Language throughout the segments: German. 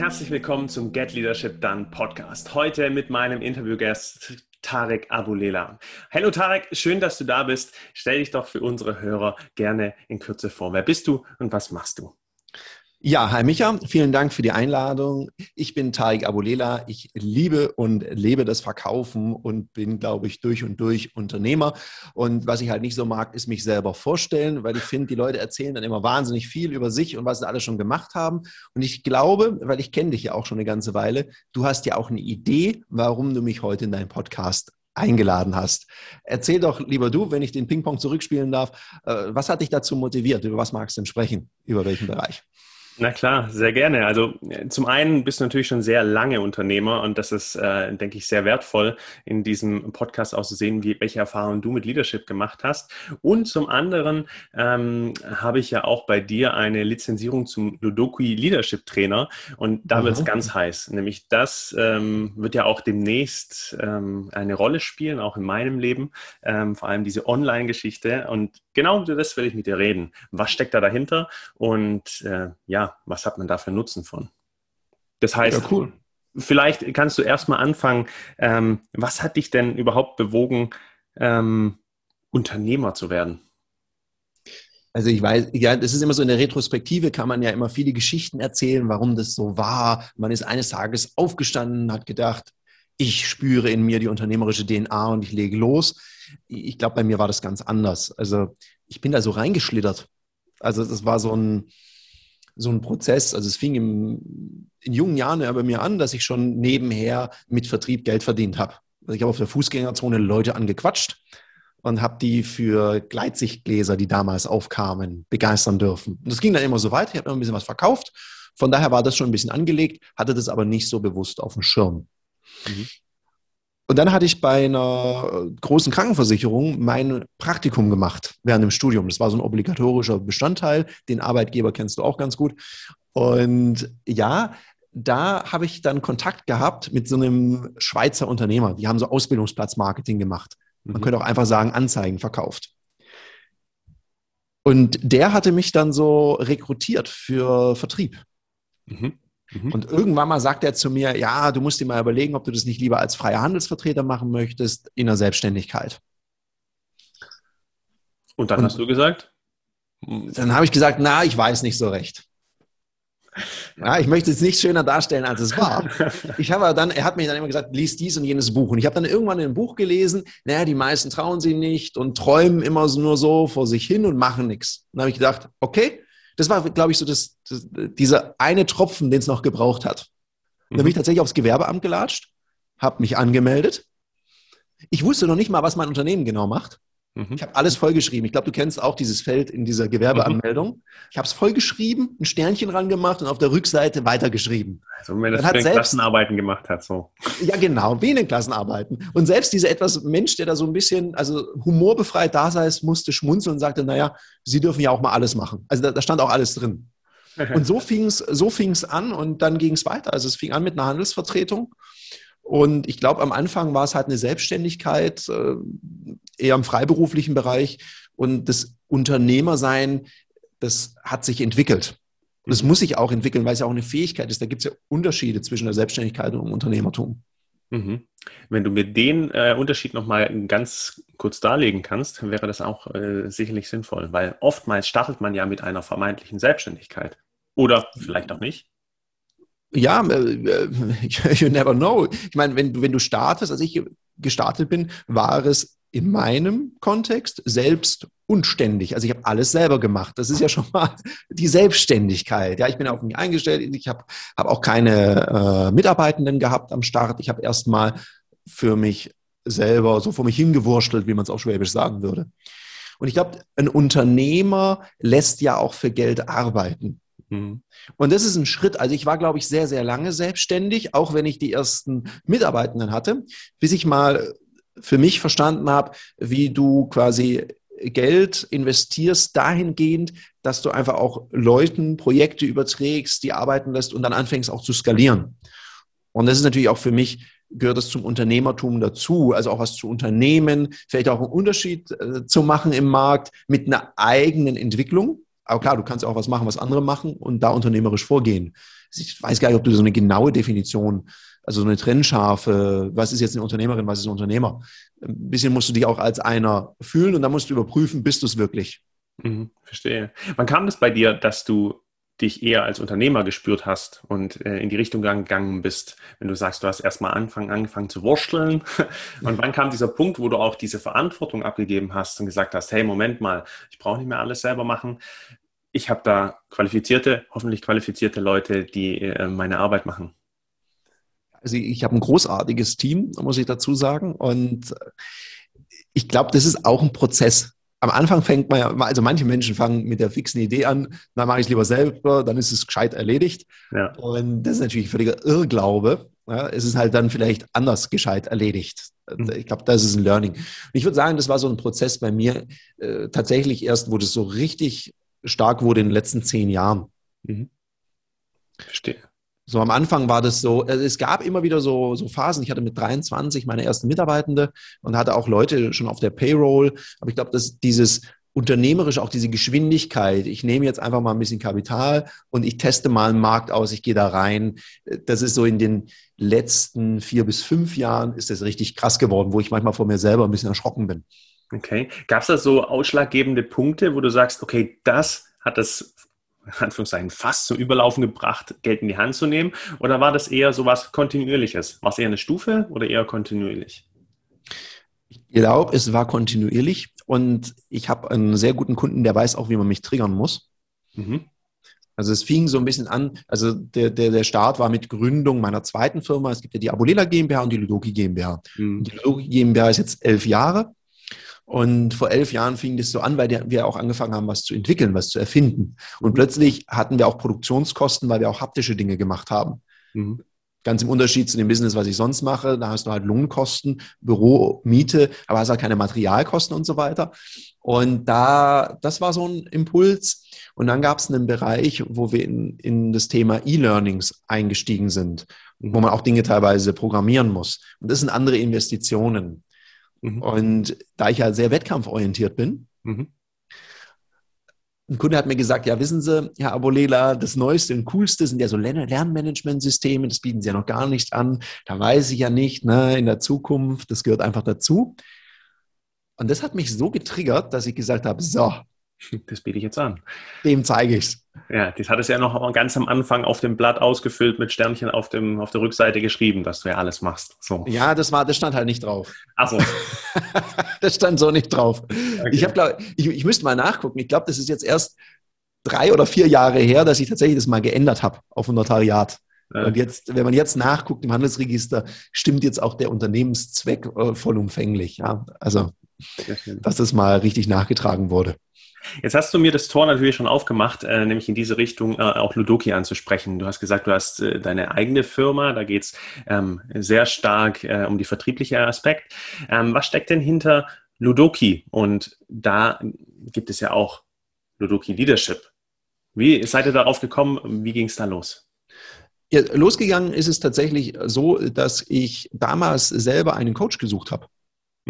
herzlich willkommen zum Get Leadership Done Podcast. Heute mit meinem Interviewgast Tarek Abulela. Hallo Tarek, schön, dass du da bist. Stell dich doch für unsere Hörer gerne in Kürze vor. Wer bist du und was machst du? Ja, hi Micha, vielen Dank für die Einladung. Ich bin Tarek Abulela. Ich liebe und lebe das Verkaufen und bin, glaube ich, durch und durch Unternehmer. Und was ich halt nicht so mag, ist mich selber vorstellen, weil ich finde, die Leute erzählen dann immer wahnsinnig viel über sich und was sie alles schon gemacht haben. Und ich glaube, weil ich kenne dich ja auch schon eine ganze Weile, du hast ja auch eine Idee, warum du mich heute in deinen Podcast eingeladen hast. Erzähl doch lieber du, wenn ich den Ping-Pong zurückspielen darf, äh, was hat dich dazu motiviert? Über was magst du denn sprechen? Über welchen Bereich? Na klar, sehr gerne. Also äh, zum einen bist du natürlich schon sehr lange Unternehmer und das ist, äh, denke ich, sehr wertvoll, in diesem Podcast auch zu sehen, wie, welche Erfahrungen du mit Leadership gemacht hast. Und zum anderen ähm, habe ich ja auch bei dir eine Lizenzierung zum Ludokui Leadership Trainer und da wird es ganz heiß. Nämlich das ähm, wird ja auch demnächst ähm, eine Rolle spielen, auch in meinem Leben, ähm, vor allem diese Online-Geschichte. Und genau das will ich mit dir reden. Was steckt da dahinter? Und äh, ja, was hat man da für Nutzen von? Das heißt, ja, cool. vielleicht kannst du erstmal anfangen, ähm, was hat dich denn überhaupt bewogen, ähm, Unternehmer zu werden? Also ich weiß, ja, das ist immer so in der Retrospektive, kann man ja immer viele Geschichten erzählen, warum das so war. Man ist eines Tages aufgestanden, hat gedacht, ich spüre in mir die unternehmerische DNA und ich lege los. Ich glaube, bei mir war das ganz anders. Also ich bin da so reingeschlittert. Also das war so ein, so ein Prozess. Also es fing im, in jungen Jahren ja bei mir an, dass ich schon nebenher mit Vertrieb Geld verdient habe. Also ich habe auf der Fußgängerzone Leute angequatscht und habe die für Gleitsichtgläser, die damals aufkamen, begeistern dürfen. Und das ging dann immer so weiter. Ich habe immer ein bisschen was verkauft. Von daher war das schon ein bisschen angelegt, hatte das aber nicht so bewusst auf dem Schirm. Mhm. Und dann hatte ich bei einer großen Krankenversicherung mein Praktikum gemacht während dem Studium. Das war so ein obligatorischer Bestandteil. Den Arbeitgeber kennst du auch ganz gut. Und ja, da habe ich dann Kontakt gehabt mit so einem Schweizer Unternehmer. Die haben so Ausbildungsplatzmarketing gemacht. Man mhm. könnte auch einfach sagen, Anzeigen verkauft. Und der hatte mich dann so rekrutiert für Vertrieb. Mhm. Mhm. Und irgendwann mal sagt er zu mir, ja, du musst dir mal überlegen, ob du das nicht lieber als freier Handelsvertreter machen möchtest in der Selbstständigkeit. Und dann Und hast du gesagt? Dann habe ich gesagt, na, ich weiß nicht so recht. Ja, ich möchte es nicht schöner darstellen, als es war. Ich habe dann, er hat mir dann immer gesagt, lies dies und jenes Buch. Und ich habe dann irgendwann in ein Buch gelesen, naja, die meisten trauen sie nicht und träumen immer nur so vor sich hin und machen nichts. Dann habe ich gedacht, okay, das war, glaube ich, so das, das, dieser eine Tropfen, den es noch gebraucht hat. Mhm. Da bin ich tatsächlich aufs Gewerbeamt gelatscht, habe mich angemeldet. Ich wusste noch nicht mal, was mein Unternehmen genau macht. Mhm. Ich habe alles vollgeschrieben. Ich glaube, du kennst auch dieses Feld in dieser Gewerbeanmeldung. Mhm. Ich habe es vollgeschrieben, ein Sternchen ran gemacht und auf der Rückseite weitergeschrieben. Also wenn das in Klassenarbeiten gemacht hat, so. Ja, genau, wie in den Klassenarbeiten. Und selbst dieser etwas Mensch, der da so ein bisschen, also humorbefreit da sei, musste schmunzeln und sagte, naja, Sie dürfen ja auch mal alles machen. Also da, da stand auch alles drin. Und so fing es so fing's an und dann ging es weiter. Also es fing an mit einer Handelsvertretung. Und ich glaube, am Anfang war es halt eine Selbstständigkeit, äh, eher im freiberuflichen Bereich. Und das Unternehmersein, das hat sich entwickelt. Das mhm. muss sich auch entwickeln, weil es ja auch eine Fähigkeit ist. Da gibt es ja Unterschiede zwischen der Selbstständigkeit und dem Unternehmertum. Mhm. Wenn du mir den äh, Unterschied nochmal ganz kurz darlegen kannst, wäre das auch äh, sicherlich sinnvoll, weil oftmals startet man ja mit einer vermeintlichen Selbstständigkeit. Oder vielleicht auch nicht. Ja, äh, äh you never know. Ich meine, wenn du, wenn du startest, als ich gestartet bin, war es in meinem Kontext selbst unständig. Also ich habe alles selber gemacht. Das ist ja schon mal die Selbstständigkeit. Ja, ich bin auf mich eingestellt. Ich habe hab auch keine äh, Mitarbeitenden gehabt am Start. Ich habe erst mal für mich selber so vor mich hingewurschtelt, wie man es auf Schwäbisch sagen würde. Und ich glaube, ein Unternehmer lässt ja auch für Geld arbeiten. Mhm. Und das ist ein Schritt. Also ich war, glaube ich, sehr, sehr lange selbstständig, auch wenn ich die ersten Mitarbeitenden hatte, bis ich mal für mich verstanden habe, wie du quasi Geld investierst dahingehend, dass du einfach auch Leuten Projekte überträgst, die arbeiten lässt und dann anfängst auch zu skalieren. Und das ist natürlich auch für mich, gehört das zum Unternehmertum dazu, also auch was zu unternehmen, vielleicht auch einen Unterschied äh, zu machen im Markt mit einer eigenen Entwicklung, Aber klar, du kannst auch was machen, was andere machen und da unternehmerisch vorgehen. Ich weiß gar nicht, ob du so eine genaue Definition, also so eine trennscharfe, was ist jetzt eine Unternehmerin, was ist ein Unternehmer? Ein bisschen musst du dich auch als einer fühlen und dann musst du überprüfen, bist du es wirklich. Mhm, verstehe. Wann kam das bei dir, dass du dich eher als Unternehmer gespürt hast und äh, in die Richtung gegangen bist, wenn du sagst, du hast erstmal Anfang angefangen zu wursteln und wann kam dieser Punkt, wo du auch diese Verantwortung abgegeben hast und gesagt hast, hey, Moment mal, ich brauche nicht mehr alles selber machen. Ich habe da qualifizierte, hoffentlich qualifizierte Leute, die äh, meine Arbeit machen. Also ich habe ein großartiges Team, muss ich dazu sagen. Und ich glaube, das ist auch ein Prozess am Anfang fängt man ja, also manche Menschen fangen mit der fixen Idee an, dann mache ich es lieber selber, dann ist es gescheit erledigt. Ja. Und das ist natürlich völliger Irrglaube. Ja, es ist halt dann vielleicht anders gescheit erledigt. Mhm. Ich glaube, das ist ein Learning. Und ich würde sagen, das war so ein Prozess bei mir äh, tatsächlich erst, wo das so richtig stark wurde in den letzten zehn Jahren. Mhm. Verstehe. So am Anfang war das so, also es gab immer wieder so, so Phasen. Ich hatte mit 23 meine ersten Mitarbeitende und hatte auch Leute schon auf der Payroll. Aber ich glaube, dass dieses unternehmerisch auch diese Geschwindigkeit, ich nehme jetzt einfach mal ein bisschen Kapital und ich teste mal einen Markt aus, ich gehe da rein. Das ist so in den letzten vier bis fünf Jahren ist das richtig krass geworden, wo ich manchmal vor mir selber ein bisschen erschrocken bin. Okay. Gab es da so ausschlaggebende Punkte, wo du sagst, okay, das hat das Anführungszeichen fast zum Überlaufen gebracht, Geld in die Hand zu nehmen? Oder war das eher so was Kontinuierliches? War es eher eine Stufe oder eher kontinuierlich? Ich glaube, es war kontinuierlich und ich habe einen sehr guten Kunden, der weiß auch, wie man mich triggern muss. Mhm. Also es fing so ein bisschen an, also der, der, der Start war mit Gründung meiner zweiten Firma. Es gibt ja die Abulela GmbH und die Ludoki GmbH. Mhm. Die Ludoki GmbH ist jetzt elf Jahre und vor elf Jahren fing das so an, weil wir auch angefangen haben, was zu entwickeln, was zu erfinden. Und plötzlich hatten wir auch Produktionskosten, weil wir auch haptische Dinge gemacht haben. Mhm. Ganz im Unterschied zu dem Business, was ich sonst mache. Da hast du halt Lohnkosten, Büro, Miete, aber hast halt keine Materialkosten und so weiter. Und da, das war so ein Impuls. Und dann gab es einen Bereich, wo wir in, in das Thema E-Learnings eingestiegen sind, wo man auch Dinge teilweise programmieren muss. Und das sind andere Investitionen. Mhm. Und da ich ja sehr wettkampforientiert bin, mhm. ein Kunde hat mir gesagt, ja, wissen Sie, Herr Abolela, das Neueste und Coolste sind ja so Lernmanagementsysteme, das bieten Sie ja noch gar nicht an. Da weiß ich ja nicht, ne, in der Zukunft, das gehört einfach dazu. Und das hat mich so getriggert, dass ich gesagt habe, so, Das biete ich jetzt an. Dem zeige ich es. Ja, das hat es ja noch ganz am Anfang auf dem Blatt ausgefüllt mit Sternchen auf, dem, auf der Rückseite geschrieben, dass du ja alles machst. So. Ja, das war, das stand halt nicht drauf. Ach so. das stand so nicht drauf. Okay. Ich, hab, ich, ich müsste mal nachgucken. Ich glaube, das ist jetzt erst drei oder vier Jahre her, dass ich tatsächlich das mal geändert habe auf ein Notariat. Ja. Und jetzt, wenn man jetzt nachguckt im Handelsregister, stimmt jetzt auch der Unternehmenszweck äh, vollumfänglich. Ja, also, dass das mal richtig nachgetragen wurde. Jetzt hast du mir das Tor natürlich schon aufgemacht, äh, nämlich in diese Richtung äh, auch Ludoki anzusprechen. Du hast gesagt, du hast äh, deine eigene Firma, da geht es ähm, sehr stark äh, um die vertriebliche Aspekt. Ähm, was steckt denn hinter Ludoki? Und da gibt es ja auch Ludoki Leadership. Wie seid ihr darauf gekommen? Wie ging es da los? Ja, losgegangen ist es tatsächlich so, dass ich damals selber einen Coach gesucht habe.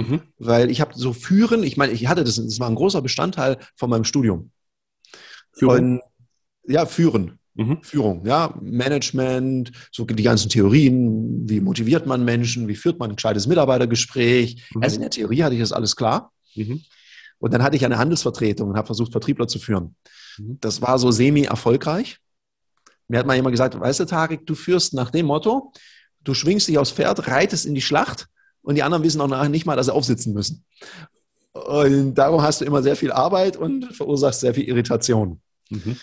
Mhm. Weil ich habe so führen, ich meine, ich hatte das, das war ein großer Bestandteil von meinem Studium. Führen? Und, ja, führen. Mhm. Führung, ja, Management, so die ganzen Theorien, wie motiviert man Menschen, wie führt man ein gescheites Mitarbeitergespräch. Mhm. Also in der Theorie hatte ich das alles klar. Mhm. Und dann hatte ich eine Handelsvertretung und habe versucht, Vertriebler zu führen. Mhm. Das war so semi-erfolgreich. Mir hat mal jemand gesagt, weißt du, Tarek, du führst nach dem Motto, du schwingst dich aufs Pferd, reitest in die Schlacht und die anderen wissen auch nachher nicht mal, dass sie aufsitzen müssen. Und darum hast du immer sehr viel Arbeit und verursachst sehr viel Irritation. Mhm.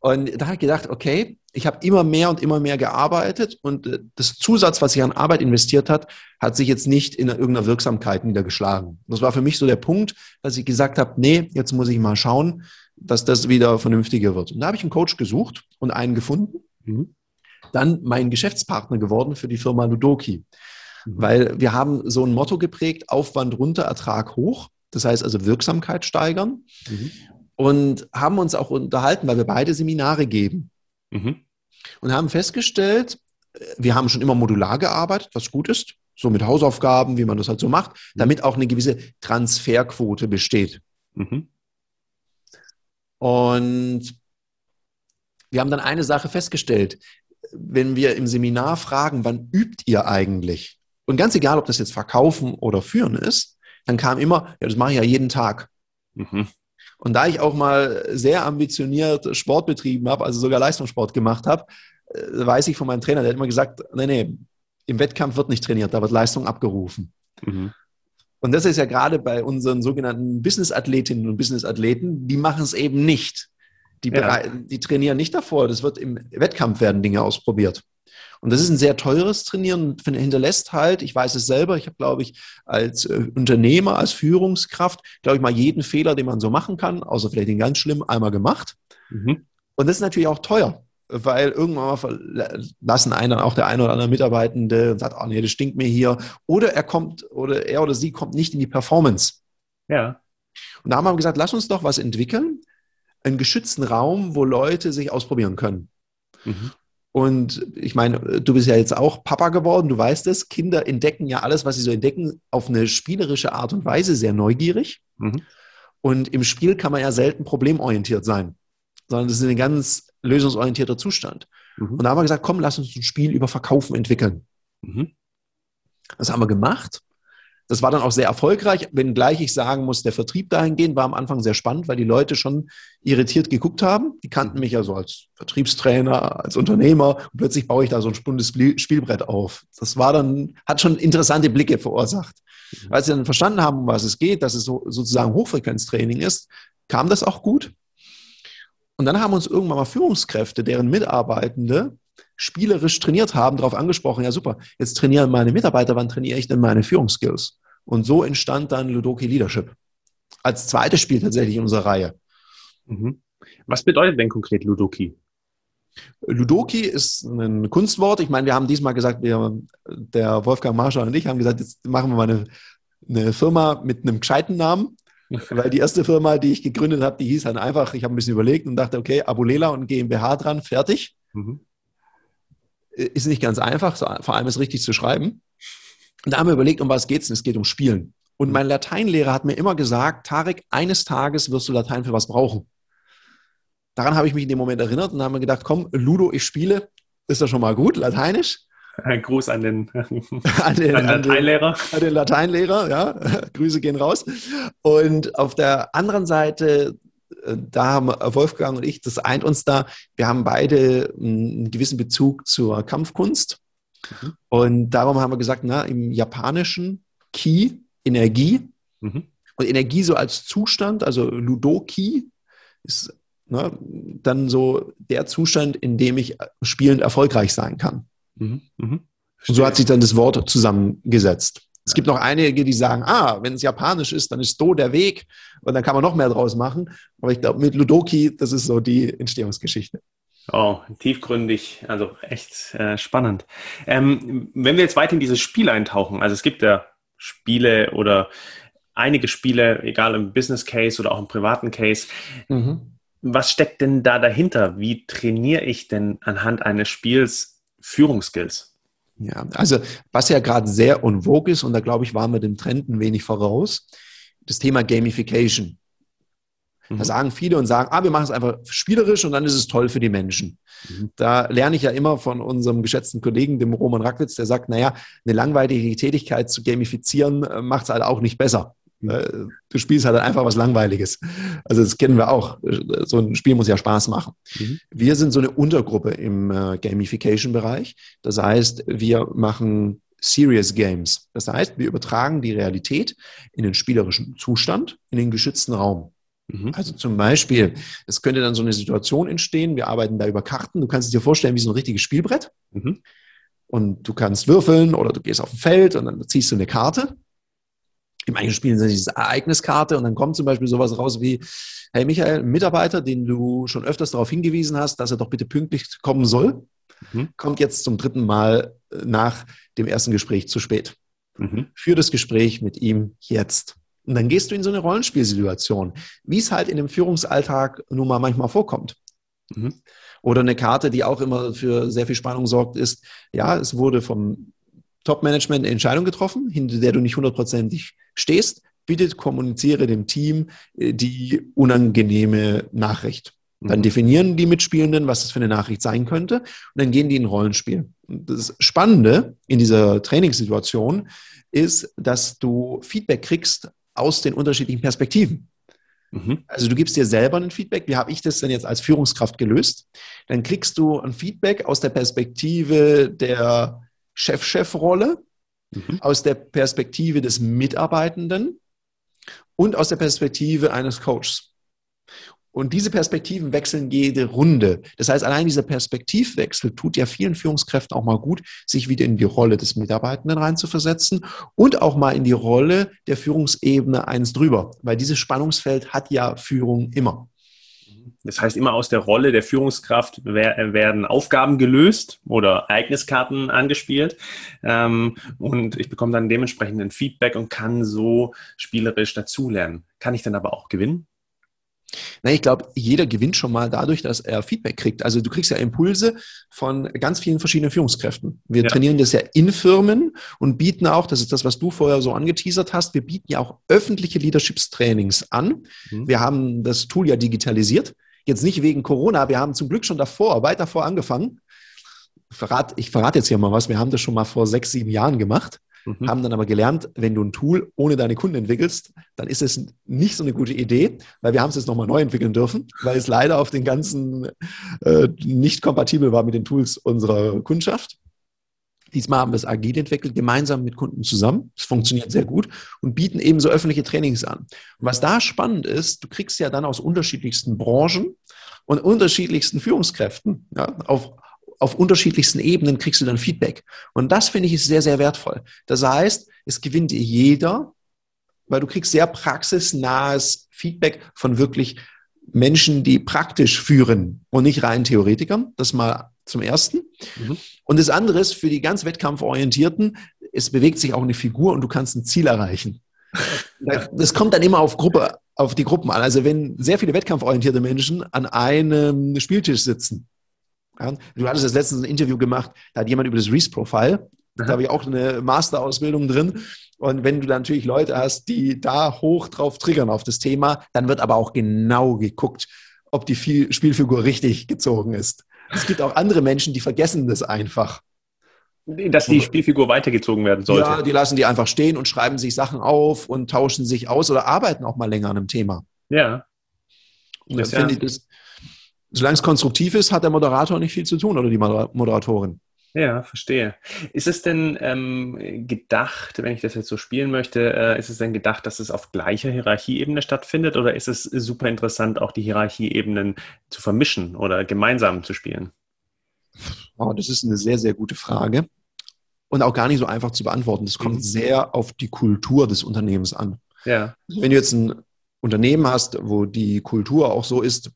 Und da habe ich gedacht, okay, ich habe immer mehr und immer mehr gearbeitet und äh, das Zusatz, was ich an Arbeit investiert hat, hat sich jetzt nicht in irgendeiner Wirksamkeit niedergeschlagen. Das war für mich so der Punkt, dass ich gesagt habe, nee, jetzt muss ich mal schauen, dass das wieder vernünftiger wird. Und da habe ich einen Coach gesucht und einen gefunden. Mhm. Dann mein Geschäftspartner geworden für die Firma Ludoki. Mhm. Weil wir haben so ein Motto geprägt, Aufwand runter, Ertrag hoch. Das heißt also Wirksamkeit steigern. Mhm. Und haben uns auch unterhalten, weil wir beide Seminare geben. Mhm. Und haben festgestellt, wir haben schon immer modular gearbeitet, was gut ist, so mit Hausaufgaben, wie man das halt so macht, mhm. damit auch eine gewisse Transferquote besteht. Mhm. Und wir haben dann eine Sache festgestellt. Wenn wir im Seminar fragen, wann übt ihr eigentlich? Und ganz egal, ob das jetzt Verkaufen oder Führen ist, dann kam immer, ja, das mache ich ja jeden Tag. Mhm. Und da ich auch mal sehr ambitioniert Sport betrieben habe, also sogar Leistungssport gemacht habe, äh, weiß ich von meinem Trainer, der hat immer gesagt, nee, nee, im Wettkampf wird nicht trainiert, da wird Leistung abgerufen. Mhm. Und das ist ja gerade bei unseren sogenannten Business-Athletinnen und Business-Athleten, die machen es eben nicht. Die, ja. die trainieren nicht davor. Das wird im Wettkampf werden Dinge ausprobiert. Und das ist ein sehr teures Trainieren, hinterlässt halt, ich weiß es selber, ich habe, glaube ich, als äh, Unternehmer, als Führungskraft, glaube ich, mal jeden Fehler, den man so machen kann, außer vielleicht den ganz schlimm, einmal gemacht. Mhm. Und das ist natürlich auch teuer, weil irgendwann mal lassen einen dann auch der eine oder andere Mitarbeitende und sagt, oh nee, das stinkt mir hier. Oder er kommt, oder er oder sie kommt nicht in die Performance. Ja. Und da haben wir gesagt, lass uns doch was entwickeln, einen geschützten Raum, wo Leute sich ausprobieren können. Mhm. Und ich meine, du bist ja jetzt auch Papa geworden, du weißt es. Kinder entdecken ja alles, was sie so entdecken, auf eine spielerische Art und Weise, sehr neugierig. Mhm. Und im Spiel kann man ja selten problemorientiert sein, sondern das ist ein ganz lösungsorientierter Zustand. Mhm. Und da haben wir gesagt, komm, lass uns ein Spiel über Verkaufen entwickeln. Mhm. Das haben wir gemacht. Das war dann auch sehr erfolgreich, wenngleich ich sagen muss, der Vertrieb dahingehend war am Anfang sehr spannend, weil die Leute schon irritiert geguckt haben. Die kannten mich ja so als Vertriebstrainer, als Unternehmer und plötzlich baue ich da so ein spundes Spielbrett auf. Das war dann, hat schon interessante Blicke verursacht. Mhm. Als sie dann verstanden haben, um was es geht, dass es so, sozusagen Hochfrequenztraining ist, kam das auch gut. Und dann haben uns irgendwann mal Führungskräfte, deren Mitarbeitende spielerisch trainiert haben, darauf angesprochen, ja super, jetzt trainieren meine Mitarbeiter, wann trainiere ich denn meine Führungsskills? Und so entstand dann Ludoki Leadership. Als zweites Spiel tatsächlich in unserer Reihe. Mhm. Was bedeutet denn konkret Ludoki? Ludoki ist ein Kunstwort. Ich meine, wir haben diesmal gesagt, wir, der Wolfgang Marschall und ich haben gesagt, jetzt machen wir mal eine, eine Firma mit einem gescheiten Namen. Weil die erste Firma, die ich gegründet habe, die hieß dann einfach, ich habe ein bisschen überlegt und dachte, okay, Abulela und GmbH dran, fertig. Mhm ist nicht ganz einfach, vor allem ist richtig zu schreiben. Und da haben wir überlegt, um was geht es? Es geht um Spielen. Und mein Lateinlehrer hat mir immer gesagt, Tarek, eines Tages wirst du Latein für was brauchen. Daran habe ich mich in dem Moment erinnert und haben mir gedacht, komm, Ludo, ich spiele. Ist das schon mal gut, Lateinisch? Ein Gruß an den, an den, an Lateinlehrer. An den Lateinlehrer, ja. Grüße gehen raus. Und auf der anderen Seite da haben Wolfgang und ich, das eint uns da, wir haben beide einen gewissen Bezug zur Kampfkunst. Mhm. Und darum haben wir gesagt, na, im Japanischen Ki, Energie. Mhm. Und Energie so als Zustand, also Ludoki, ist na, dann so der Zustand, in dem ich spielend erfolgreich sein kann. Mhm. mhm. Und so hat sich dann das Wort zusammengesetzt. Es gibt noch einige, die sagen, ah, wenn es japanisch ist, dann ist Do der Weg und dann kann man noch mehr draus machen. Aber ich glaube, mit Ludoki, das ist so die Entstehungsgeschichte. Oh, tiefgründig, also echt äh, spannend. Ähm, wenn wir jetzt weiter in dieses Spiel eintauchen, also es gibt ja Spiele oder einige Spiele, egal im Business Case oder auch im privaten Case. Mhm. Was steckt denn da dahinter? Wie trainiere ich denn anhand eines Spiels Führungsskills? Ja, also was ja gerade sehr vogue ist, und da glaube ich, waren wir dem Trend ein wenig voraus, das Thema Gamification. Mhm. Da sagen viele und sagen, ah, wir machen es einfach spielerisch und dann ist es toll für die Menschen. Mhm. Da lerne ich ja immer von unserem geschätzten Kollegen, dem Roman Rackwitz, der sagt, naja, eine langweilige Tätigkeit zu gamifizieren, äh, macht es halt auch nicht besser. Mhm. Du spielst halt einfach was Langweiliges. Also das kennen wir auch. So ein Spiel muss ja Spaß machen. Mhm. Wir sind so eine Untergruppe im äh, Gamification-Bereich. Das heißt, wir machen Serious Games. Das heißt, wir übertragen die Realität in den spielerischen Zustand, in den geschützten Raum. Mhm. Also zum Beispiel, es könnte dann so eine Situation entstehen, wir arbeiten da über Karten, du kannst es dir vorstellen wie so ein richtiges Spielbrett. Mhm. Und du kannst würfeln oder du gehst auf ein Feld und dann ziehst du eine Karte im eigenen Spiel sind diese Ereigniskarte und dann kommt zum Beispiel sowas raus wie, hey Michael, ein Mitarbeiter, den du schon öfters darauf hingewiesen hast, dass er doch bitte pünktlich kommen soll, mhm. kommt jetzt zum dritten Mal äh, nach dem ersten Gespräch zu spät. Mhm. Für das Gespräch mit ihm jetzt. Und dann gehst du in so eine Rollenspielsituation, wie es halt in dem Führungsalltag nun mal manchmal vorkommt. Mhm. Oder eine Karte, die auch immer für sehr viel Spannung sorgt, ist, ja, es wurde vom Top-Management eine Entscheidung getroffen, hinter der du nicht hundertprozentig stehst. bitte kommuniziere dem Team äh, die unangenehme Nachricht. Dann mhm. definieren die Mitspielenden, was das für eine Nachricht sein könnte. Und dann gehen die in Rollenspiel. Und das Spannende in dieser Trainingssituation ist, dass du Feedback kriegst aus den unterschiedlichen Perspektiven. Mhm. Also du gibst dir selber ein Feedback. Wie habe ich das denn jetzt als Führungskraft gelöst? Dann kriegst du ein Feedback aus der Perspektive der Chef-Chef-Rolle, mhm. aus der Perspektive des Mitarbeitenden und aus der Perspektive eines Coaches. Und diese Perspektiven wechseln jede Runde. Das heißt, allein dieser Perspektivwechsel tut ja vielen Führungskräften auch mal gut, sich wieder in die Rolle des Mitarbeitenden reinzuversetzen und auch mal in die Rolle der Führungsebene eines drüber. Weil dieses Spannungsfeld hat ja Führung immer. Das heißt, immer aus der Rolle der Führungskraft werden Aufgaben gelöst oder Ereigniskarten angespielt. Ähm, und ich bekomme dann dementsprechend ein Feedback und kann so spielerisch dazulernen. Kann ich dann aber auch gewinnen? Na, ich glaube, jeder gewinnt schon mal dadurch, dass er Feedback kriegt. Also du kriegst ja Impulse von ganz vielen verschiedenen Führungskräften. Wir ja. trainieren das ja in Firmen und bieten auch, das ist das, was du vorher so angeteasert hast, wir bieten ja auch öffentliche Leaderships-Trainings an. Mhm. Wir haben das Tool ja digitalisiert. Jetzt nicht wegen Corona, wir haben zum Glück schon davor, weit davor angefangen. Verrat, ich verrate jetzt hier mal was, wir haben das schon mal vor sechs, sieben Jahren gemacht. Mhm. Haben dann aber gelernt, wenn du ein Tool ohne deine Kunden entwickelst, dann ist es nicht so eine gute Idee, weil wir haben es jetzt nochmal neu entwickeln dürfen, weil es leider auf den ganzen äh, nicht kompatibel war mit den Tools unserer Kundschaft. Diesmal haben wir es agil entwickelt, gemeinsam mit Kunden zusammen. Es funktioniert sehr gut und bieten eben so öffentliche Trainings an. Und was da spannend ist, du kriegst ja dann aus unterschiedlichsten Branchen und unterschiedlichsten Führungskräften ja, auf auf unterschiedlichsten Ebenen kriegst du dann Feedback. Und das finde ich ist sehr, sehr wertvoll. Das heißt, es gewinnt jeder, weil du kriegst sehr praxisnahes Feedback von wirklich Menschen, die praktisch führen und nicht rein Theoretikern. Das mal zum ersten. Mhm. Und das andere ist für die ganz wettkampforientierten, es bewegt sich auch eine Figur und du kannst ein Ziel erreichen. Das kommt dann immer auf Gruppe, auf die Gruppen an. Also wenn sehr viele wettkampforientierte Menschen an einem Spieltisch sitzen, du hattest das letztens ein Interview gemacht, da hat jemand über das Reese-Profile, da habe ich auch eine Masterausbildung drin. Und wenn du dann natürlich Leute hast, die da hoch drauf triggern auf das Thema, dann wird aber auch genau geguckt, ob die Spielfigur richtig gezogen ist. Es gibt auch andere Menschen, die vergessen das einfach. Dass die Spielfigur weitergezogen werden sollte. Ja, die lassen die einfach stehen und schreiben sich Sachen auf und tauschen sich aus oder arbeiten auch mal länger an einem Thema. Ja. Und dann finde ich das, solange es konstruktiv ist, hat der Moderator nicht viel zu tun oder die Moderatorin. Ja, verstehe. Ist es denn ähm, gedacht, wenn ich das jetzt so spielen möchte, äh, ist es denn gedacht, dass es auf gleicher Hierarchieebene stattfindet oder ist es super interessant, auch die Hierarchieebenen zu vermischen oder gemeinsam zu spielen? Oh, das ist eine sehr, sehr gute Frage und auch gar nicht so einfach zu beantworten. Das kommt mhm. sehr auf die Kultur des Unternehmens an. Ja. Wenn du jetzt ein Unternehmen hast, wo die Kultur auch so ist,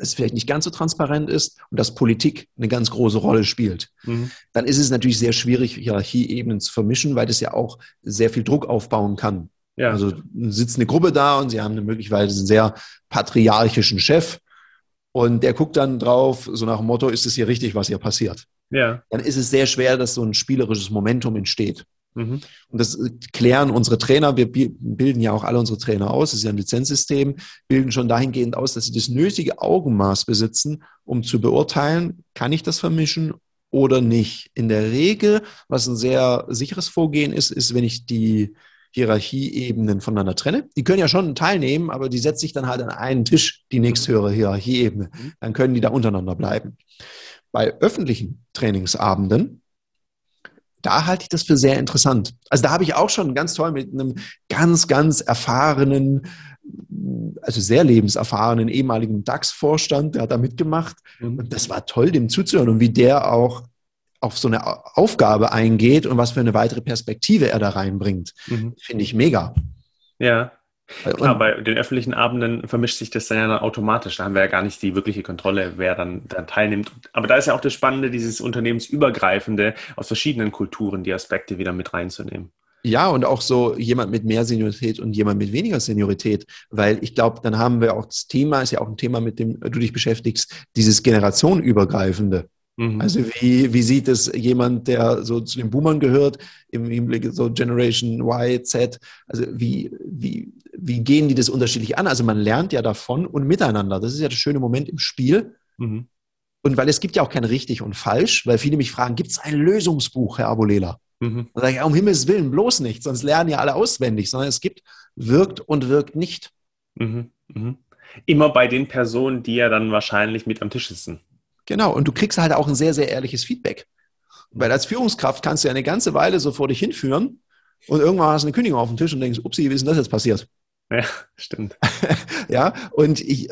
es vielleicht nicht ganz so transparent ist und dass Politik eine ganz große Rolle spielt, mhm. dann ist es natürlich sehr schwierig, Hierarchieebenen zu vermischen, weil das ja auch sehr viel Druck aufbauen kann. Ja. Also sitzt eine Gruppe da und sie haben möglicherweise einen sehr patriarchischen Chef und der guckt dann drauf, so nach dem Motto, ist es hier richtig, was hier passiert? Ja. Dann ist es sehr schwer, dass so ein spielerisches Momentum entsteht. Mhm. Und das klären unsere Trainer. Wir bilden ja auch alle unsere Trainer aus. Das ist ja ein Lizenzsystem, bilden schon dahingehend aus, dass sie das nötige Augenmaß besitzen, um zu beurteilen, kann ich das vermischen oder nicht. In der Regel, was ein sehr sicheres Vorgehen ist, ist, wenn ich die Hierarchieebenen voneinander trenne. Die können ja schon teilnehmen, aber die setze ich dann halt an einen Tisch, die nächsthöhere Hierarchieebene. Mhm. Dann können die da untereinander bleiben. Bei öffentlichen Trainingsabenden da halte ich das für sehr interessant. Also da habe ich auch schon ganz toll mit einem ganz, ganz erfahrenen, also sehr lebenserfahrenen ehemaligen DAX-Vorstand, der hat da mitgemacht. Mhm. Und das war toll, dem zuzuhören und wie der auch auf so eine Aufgabe eingeht und was für eine weitere Perspektive er da reinbringt. Mhm. Finde ich mega. Ja, Klar, bei den öffentlichen Abenden vermischt sich das dann ja automatisch. Da haben wir ja gar nicht die wirkliche Kontrolle, wer dann, dann teilnimmt. Aber da ist ja auch das Spannende, dieses unternehmensübergreifende aus verschiedenen Kulturen, die Aspekte wieder mit reinzunehmen. Ja, und auch so jemand mit mehr Seniorität und jemand mit weniger Seniorität, weil ich glaube, dann haben wir auch das Thema, ist ja auch ein Thema, mit dem du dich beschäftigst, dieses generationenübergreifende. Mhm. Also wie, wie sieht es jemand, der so zu den Boomern gehört, im Hinblick so Generation Y, Z, also wie, wie, wie gehen die das unterschiedlich an? Also man lernt ja davon und miteinander. Das ist ja der schöne Moment im Spiel. Mhm. Und weil es gibt ja auch kein richtig und falsch, weil viele mich fragen, gibt es ein Lösungsbuch, Herr Abulela? Mhm. Dann sage ich, um Himmels Willen, bloß nicht, sonst lernen ja alle auswendig, sondern es gibt wirkt und wirkt nicht. Mhm. Mhm. Immer bei den Personen, die ja dann wahrscheinlich mit am Tisch sitzen. Genau, und du kriegst halt auch ein sehr, sehr ehrliches Feedback. Weil als Führungskraft kannst du ja eine ganze Weile so vor dich hinführen und irgendwann hast du eine Kündigung auf dem Tisch und denkst, upsie, wie ist denn das jetzt passiert? Ja, stimmt. ja, und ich,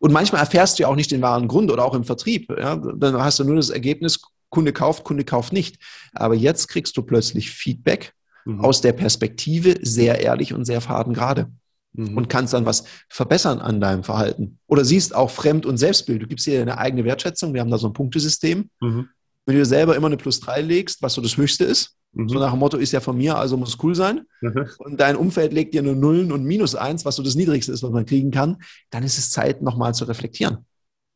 und manchmal erfährst du ja auch nicht den wahren Grund oder auch im Vertrieb. Ja, dann hast du nur das Ergebnis, Kunde kauft, Kunde kauft nicht. Aber jetzt kriegst du plötzlich Feedback mhm. aus der Perspektive sehr ehrlich und sehr fadengerade mhm. und kannst dann was verbessern an deinem Verhalten. Oder siehst auch Fremd- und Selbstbild. Du gibst dir eine eigene Wertschätzung. Wir haben da so ein Punktesystem. Mhm. Wenn du dir selber immer eine Plus 3 legst, was so das Höchste ist, mhm. so nach dem Motto ist ja von mir, also muss cool sein. Mhm. Und dein Umfeld legt dir nur Nullen und Minus eins, was so das Niedrigste ist, was man kriegen kann, dann ist es Zeit, nochmal zu reflektieren.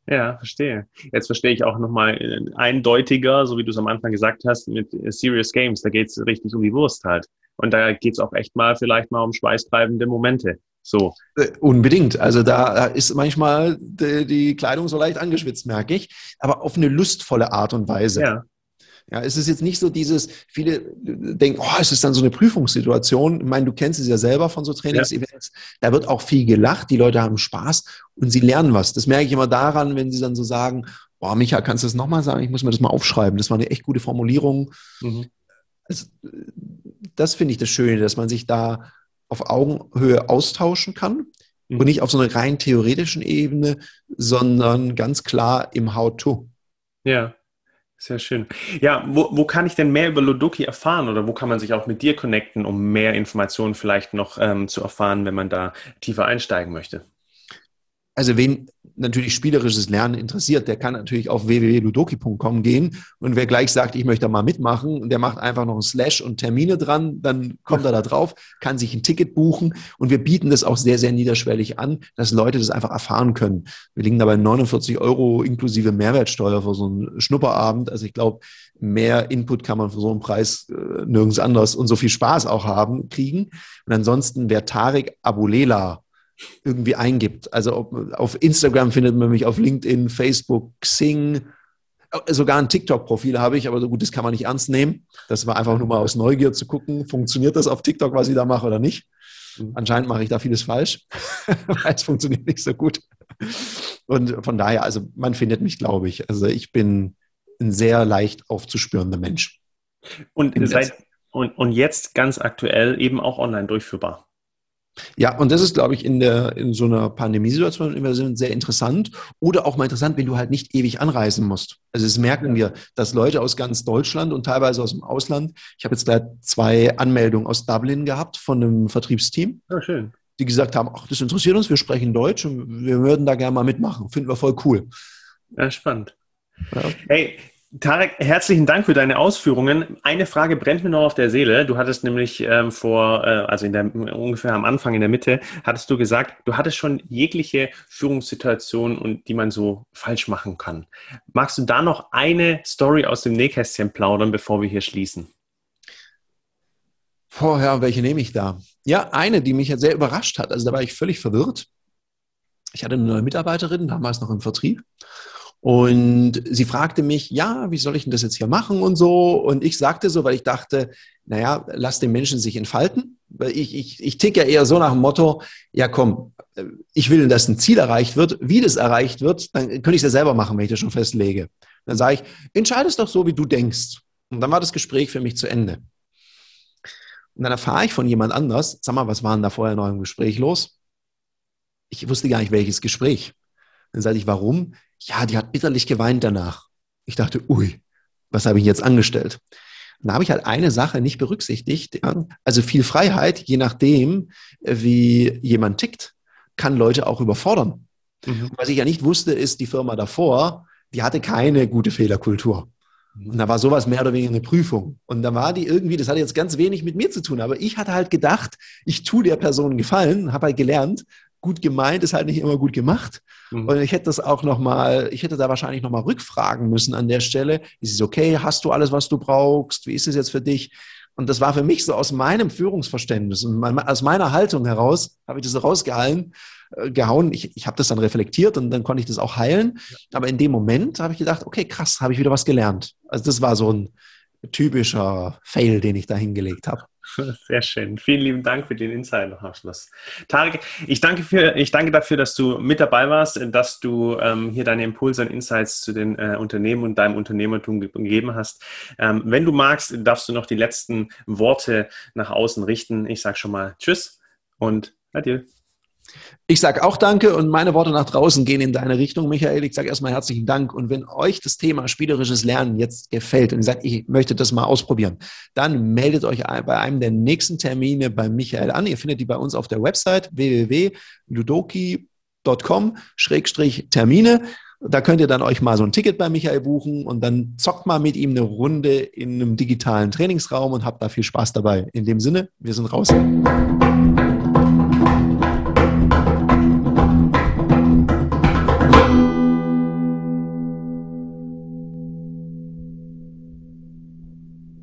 Ja, verstehe. Jetzt verstehe ich auch nochmal äh, eindeutiger, so wie du es am Anfang gesagt hast, mit äh, Serious Games. Da geht es richtig um die Wurst halt. Und da geht es auch echt mal vielleicht mal um schweißtreibende Momente. So. Äh, unbedingt. Also da ist manchmal die, die, Kleidung so leicht angeschwitzt, merke ich, aber auf eine lustvolle Art und Weise. Ja. Ja, es ist jetzt nicht so dieses, viele denken, oh, es ist dann so eine Prüfungssituation. Ich meine, du kennst es ja selber von so Trainingsevents. Ja. Da wird auch viel gelacht, die Leute haben Spaß und sie lernen was. Das merke ich immer daran, wenn sie dann so sagen, boah, Micha, kannst du das nochmal sagen? Ich muss mir das mal aufschreiben. Das war eine echt gute Formulierung. Mhm. Also, das finde ich das Schöne, dass man sich da auf Augenhöhe austauschen kann mhm. und nicht auf so einer rein theoretischen Ebene, sondern ganz klar im How-to. Ja, sehr schön. Ja, wo, wo kann ich denn mehr über Ludoki erfahren oder wo kann man sich auch mit dir connecten, um mehr Informationen vielleicht noch ähm, zu erfahren, wenn man da tiefer einsteigen möchte? Also wen natürlich spielerisches Lernen interessiert, der kann natürlich auf www.ludoki.com gehen und wer gleich sagt, ich möchte mal mitmachen, der macht einfach noch ein Slash und Termine dran, dann kommt er da drauf, kann sich ein Ticket buchen und wir bieten das auch sehr, sehr niederschwellig an, dass Leute das einfach erfahren können. Wir liegen dabei 49 Euro inklusive Mehrwertsteuer für so einen Schnupperabend. Also ich glaube, mehr Input kann man für so einen Preis äh, nirgends anders und so viel Spaß auch haben, kriegen. Und ansonsten, wer Tarek Abulela irgendwie eingibt. Also ob, auf Instagram findet man mich, auf LinkedIn, Facebook, Xing, sogar ein TikTok-Profil habe ich, aber so gut, das kann man nicht ernst nehmen. Das war einfach nur mal aus Neugier zu gucken, funktioniert das auf TikTok, was ich da mache oder nicht. Mhm. Anscheinend mache ich da vieles falsch, weil es funktioniert nicht so gut. Und von daher, also man findet mich, glaube ich. Also ich bin ein sehr leicht aufzuspürender Mensch. Und, seit, und, und jetzt ganz aktuell eben auch online durchführbar. Ja, und das ist, glaube ich, in, der, in so einer Pandemiesituation immer sehr interessant. Oder auch mal interessant, wenn du halt nicht ewig anreisen musst. Also das merken wir, dass Leute aus ganz Deutschland und teilweise aus dem Ausland, ich habe jetzt gleich zwei Anmeldungen aus Dublin gehabt von einem Vertriebsteam. Ja, schön. Die gesagt haben, ach, das interessiert uns, wir sprechen Deutsch und wir würden da gerne mal mitmachen. Finden wir voll cool. Ja, spannend. Ja. Hey, Tarek, herzlichen Dank für deine Ausführungen. Eine Frage brennt mir noch auf der Seele. Du hattest nämlich ähm, vor, äh, also in der, ungefähr am Anfang in der Mitte, hattest du gesagt, du hattest schon jegliche Führungssituation und die man so falsch machen kann. Magst du da noch eine Story aus dem Nähkästchen plaudern, bevor wir hier schließen? Vorher, welche nehme ich da? Ja, eine, die mich sehr überrascht hat. Also da war ich völlig verwirrt. Ich hatte eine neue Mitarbeiterin, damals noch im Vertrieb. Und sie fragte mich, ja, wie soll ich denn das jetzt hier machen und so? Und ich sagte so, weil ich dachte, naja, lass den Menschen sich entfalten. Weil ich, ich, ich tick ja eher so nach dem Motto, ja komm, ich will, dass ein Ziel erreicht wird. Wie das erreicht wird, dann könnte ich es ja selber machen, wenn ich das schon festlege. Dann sage ich, entscheide es doch so, wie du denkst. Und dann war das Gespräch für mich zu Ende. Und dann erfahre ich von jemand anders, sag mal, was war denn da vorher noch im Gespräch los? Ich wusste gar nicht, welches Gespräch. Dann sage ich, warum? Ja, die hat bitterlich geweint danach. Ich dachte, ui, was habe ich jetzt angestellt? Dann habe ich halt eine Sache nicht berücksichtigt. Also viel Freiheit, je nachdem, wie jemand tickt, kann Leute auch überfordern. Mhm. Was ich ja nicht wusste, ist, die Firma davor, die hatte keine gute Fehlerkultur. Und da war sowas mehr oder weniger eine Prüfung. Und da war die irgendwie, das hatte jetzt ganz wenig mit mir zu tun, aber ich hatte halt gedacht, ich tue der Person Gefallen, habe halt gelernt, gut gemeint ist halt nicht immer gut gemacht. Mhm. Und ich hätte das auch nochmal, ich hätte da wahrscheinlich nochmal rückfragen müssen an der Stelle. Ist es okay? Hast du alles, was du brauchst? Wie ist es jetzt für dich? Und das war für mich so aus meinem Führungsverständnis und aus meiner Haltung heraus, habe ich das rausgehalten, äh, gehauen. Ich, ich habe das dann reflektiert und dann konnte ich das auch heilen. Aber in dem Moment habe ich gedacht, okay, krass, habe ich wieder was gelernt. Also das war so ein typischer Fail, den ich da hingelegt habe. Sehr schön. Vielen lieben Dank für den Insight noch am Schluss. Tarek, ich danke, für, ich danke dafür, dass du mit dabei warst, dass du ähm, hier deine Impulse und Insights zu den äh, Unternehmen und deinem Unternehmertum gegeben hast. Ähm, wenn du magst, darfst du noch die letzten Worte nach außen richten. Ich sage schon mal Tschüss und Adieu. Ich sage auch Danke und meine Worte nach draußen gehen in deine Richtung, Michael. Ich sage erstmal herzlichen Dank. Und wenn euch das Thema spielerisches Lernen jetzt gefällt und ihr sagt, ich möchte das mal ausprobieren, dann meldet euch bei einem der nächsten Termine bei Michael an. Ihr findet die bei uns auf der Website www.ludoki.com-termine. Da könnt ihr dann euch mal so ein Ticket bei Michael buchen und dann zockt mal mit ihm eine Runde in einem digitalen Trainingsraum und habt da viel Spaß dabei. In dem Sinne, wir sind raus.